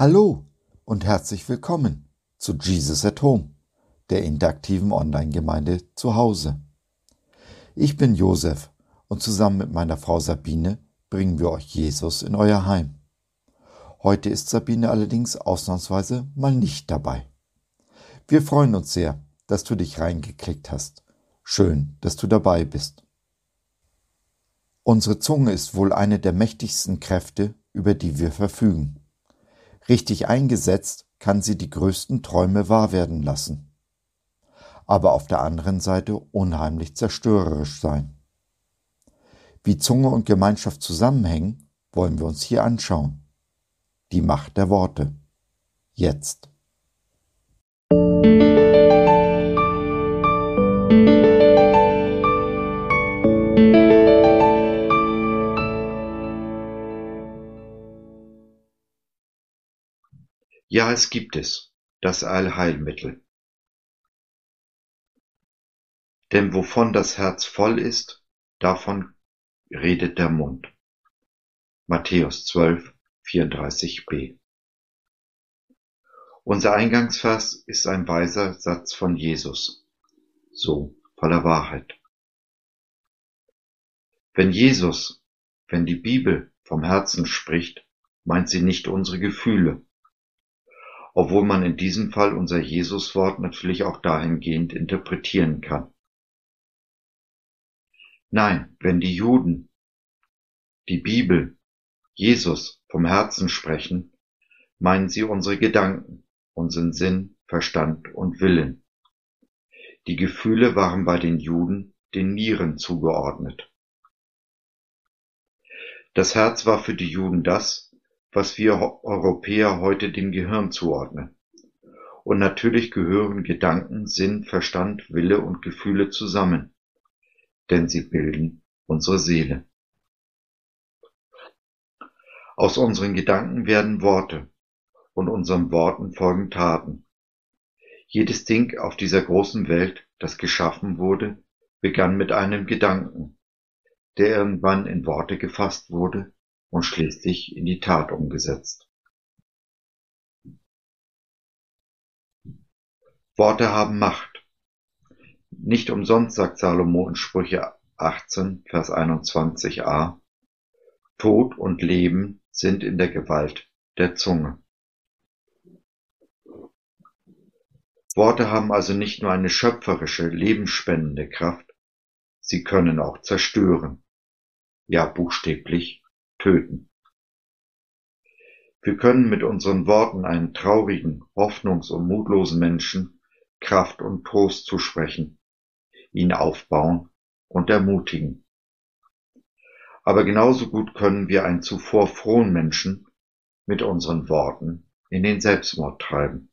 Hallo und herzlich willkommen zu Jesus at Home, der interaktiven Online-Gemeinde zu Hause. Ich bin Josef und zusammen mit meiner Frau Sabine bringen wir euch Jesus in euer Heim. Heute ist Sabine allerdings ausnahmsweise mal nicht dabei. Wir freuen uns sehr, dass du dich reingeklickt hast. Schön, dass du dabei bist. Unsere Zunge ist wohl eine der mächtigsten Kräfte, über die wir verfügen. Richtig eingesetzt kann sie die größten Träume wahr werden lassen, aber auf der anderen Seite unheimlich zerstörerisch sein. Wie Zunge und Gemeinschaft zusammenhängen, wollen wir uns hier anschauen. Die Macht der Worte. Jetzt. Ja, es gibt es, das Allheilmittel. Denn wovon das Herz voll ist, davon redet der Mund. Matthäus 12, 34b. Unser Eingangsvers ist ein weiser Satz von Jesus, so voller Wahrheit. Wenn Jesus, wenn die Bibel vom Herzen spricht, meint sie nicht unsere Gefühle, obwohl man in diesem Fall unser Jesuswort natürlich auch dahingehend interpretieren kann. Nein, wenn die Juden die Bibel, Jesus vom Herzen sprechen, meinen sie unsere Gedanken, unseren Sinn, Verstand und Willen. Die Gefühle waren bei den Juden den Nieren zugeordnet. Das Herz war für die Juden das, was wir Europäer heute dem Gehirn zuordnen. Und natürlich gehören Gedanken, Sinn, Verstand, Wille und Gefühle zusammen, denn sie bilden unsere Seele. Aus unseren Gedanken werden Worte und unseren Worten folgen Taten. Jedes Ding auf dieser großen Welt, das geschaffen wurde, begann mit einem Gedanken, der irgendwann in Worte gefasst wurde und schließlich in die Tat umgesetzt. Worte haben Macht. Nicht umsonst sagt Salomo in Sprüche 18, Vers 21a, Tod und Leben sind in der Gewalt der Zunge. Worte haben also nicht nur eine schöpferische, lebensspendende Kraft, sie können auch zerstören, ja buchstäblich töten. Wir können mit unseren Worten einen traurigen, hoffnungs- und mutlosen Menschen Kraft und Trost zusprechen, ihn aufbauen und ermutigen. Aber genauso gut können wir einen zuvor frohen Menschen mit unseren Worten in den Selbstmord treiben.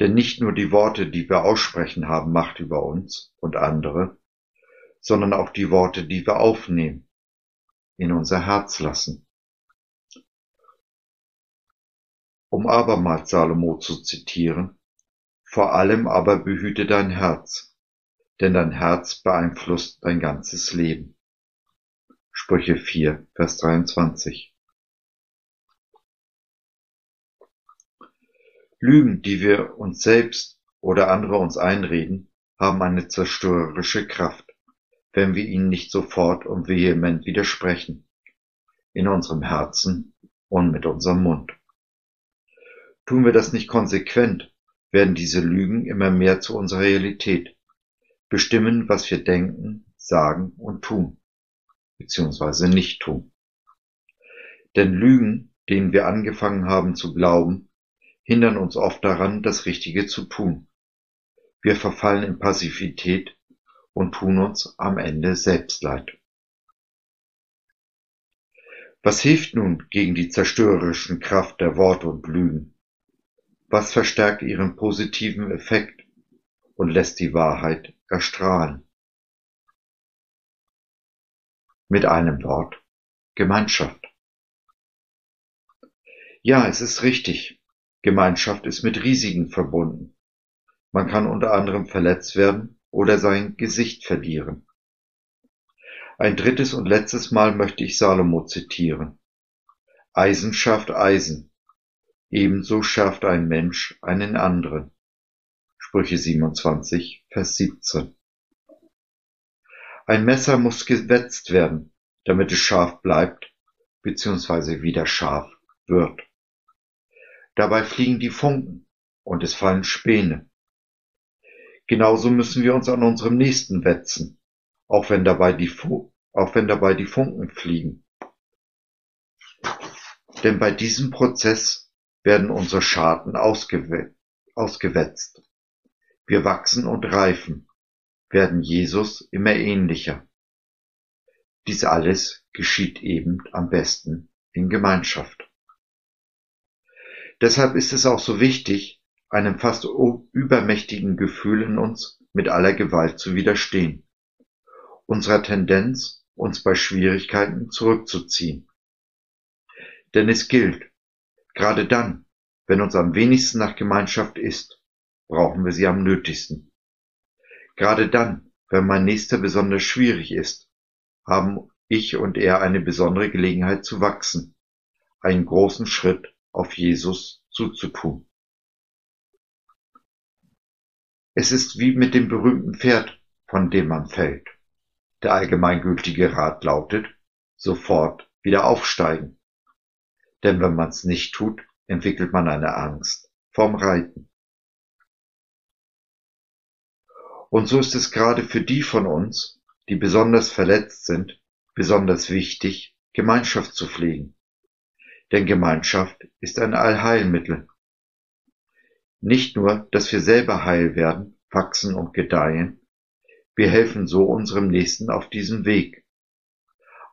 Denn nicht nur die Worte, die wir aussprechen, haben Macht über uns und andere, sondern auch die Worte, die wir aufnehmen, in unser Herz lassen. Um abermals Salomo zu zitieren, vor allem aber behüte dein Herz, denn dein Herz beeinflusst dein ganzes Leben. Sprüche 4, Vers 23. Lügen, die wir uns selbst oder andere uns einreden, haben eine zerstörerische Kraft wenn wir ihnen nicht sofort und vehement widersprechen, in unserem Herzen und mit unserem Mund. Tun wir das nicht konsequent, werden diese Lügen immer mehr zu unserer Realität, bestimmen, was wir denken, sagen und tun, beziehungsweise nicht tun. Denn Lügen, denen wir angefangen haben zu glauben, hindern uns oft daran, das Richtige zu tun. Wir verfallen in Passivität und tun uns am Ende selbst leid. Was hilft nun gegen die zerstörerischen Kraft der Worte und Lügen? Was verstärkt ihren positiven Effekt und lässt die Wahrheit erstrahlen? Mit einem Wort Gemeinschaft. Ja, es ist richtig. Gemeinschaft ist mit Risiken verbunden. Man kann unter anderem verletzt werden oder sein Gesicht verlieren. Ein drittes und letztes Mal möchte ich Salomo zitieren. Eisen schafft Eisen, ebenso schafft ein Mensch einen anderen. Sprüche 27, Vers 17. Ein Messer muss gewetzt werden, damit es scharf bleibt bzw. wieder scharf wird. Dabei fliegen die Funken und es fallen Späne. Genauso müssen wir uns an unserem Nächsten wetzen, auch wenn dabei die, Funken fliegen. Denn bei diesem Prozess werden unsere Scharten ausgewe ausgewetzt. Wir wachsen und reifen, werden Jesus immer ähnlicher. Dies alles geschieht eben am besten in Gemeinschaft. Deshalb ist es auch so wichtig, einem fast übermächtigen Gefühl in uns mit aller Gewalt zu widerstehen, unserer Tendenz, uns bei Schwierigkeiten zurückzuziehen. Denn es gilt, gerade dann, wenn uns am wenigsten nach Gemeinschaft ist, brauchen wir sie am nötigsten. Gerade dann, wenn mein Nächster besonders schwierig ist, haben ich und er eine besondere Gelegenheit zu wachsen, einen großen Schritt auf Jesus zuzutun. Es ist wie mit dem berühmten Pferd, von dem man fällt. Der allgemeingültige Rat lautet, sofort wieder aufsteigen. Denn wenn man's nicht tut, entwickelt man eine Angst vorm Reiten. Und so ist es gerade für die von uns, die besonders verletzt sind, besonders wichtig, Gemeinschaft zu pflegen. Denn Gemeinschaft ist ein Allheilmittel. Nicht nur, dass wir selber heil werden, wachsen und gedeihen, wir helfen so unserem Nächsten auf diesem Weg.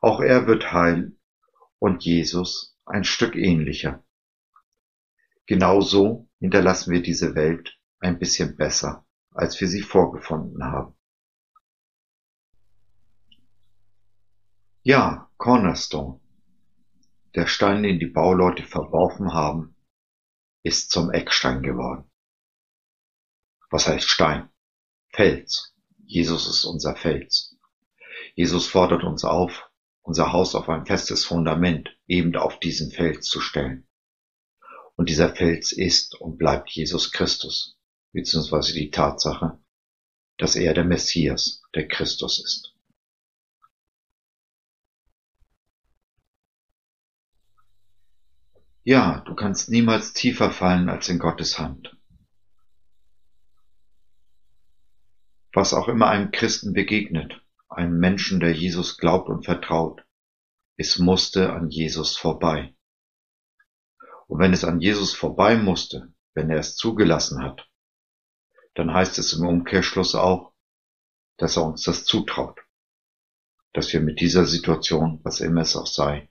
Auch er wird heil und Jesus ein Stück ähnlicher. Genauso hinterlassen wir diese Welt ein bisschen besser, als wir sie vorgefunden haben. Ja, Cornerstone. Der Stein, den die Bauleute verworfen haben, ist zum Eckstein geworden. Was heißt Stein? Fels. Jesus ist unser Fels. Jesus fordert uns auf, unser Haus auf ein festes Fundament, eben auf diesen Fels zu stellen. Und dieser Fels ist und bleibt Jesus Christus, beziehungsweise die Tatsache, dass er der Messias, der Christus ist. Ja, du kannst niemals tiefer fallen als in Gottes Hand. Was auch immer einem Christen begegnet, einem Menschen, der Jesus glaubt und vertraut, es musste an Jesus vorbei. Und wenn es an Jesus vorbei musste, wenn er es zugelassen hat, dann heißt es im Umkehrschluss auch, dass er uns das zutraut, dass wir mit dieser Situation, was immer es auch sei,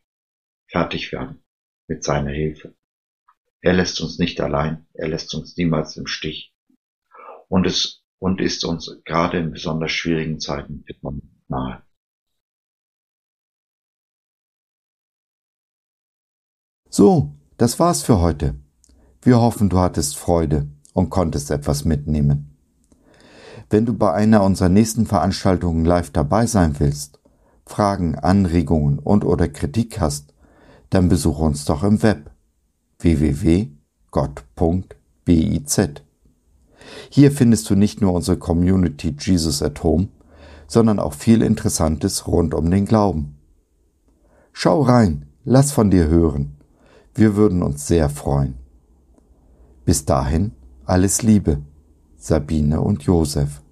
fertig werden mit seiner Hilfe. Er lässt uns nicht allein, er lässt uns niemals im Stich. Und es und ist uns gerade in besonders schwierigen Zeiten nahe. So, das war's für heute. Wir hoffen, du hattest Freude und konntest etwas mitnehmen. Wenn du bei einer unserer nächsten Veranstaltungen live dabei sein willst, Fragen, Anregungen und oder Kritik hast, dann besuche uns doch im Web www.gott.biz. Hier findest du nicht nur unsere Community Jesus at Home, sondern auch viel Interessantes rund um den Glauben. Schau rein, lass von dir hören. Wir würden uns sehr freuen. Bis dahin alles Liebe, Sabine und Josef.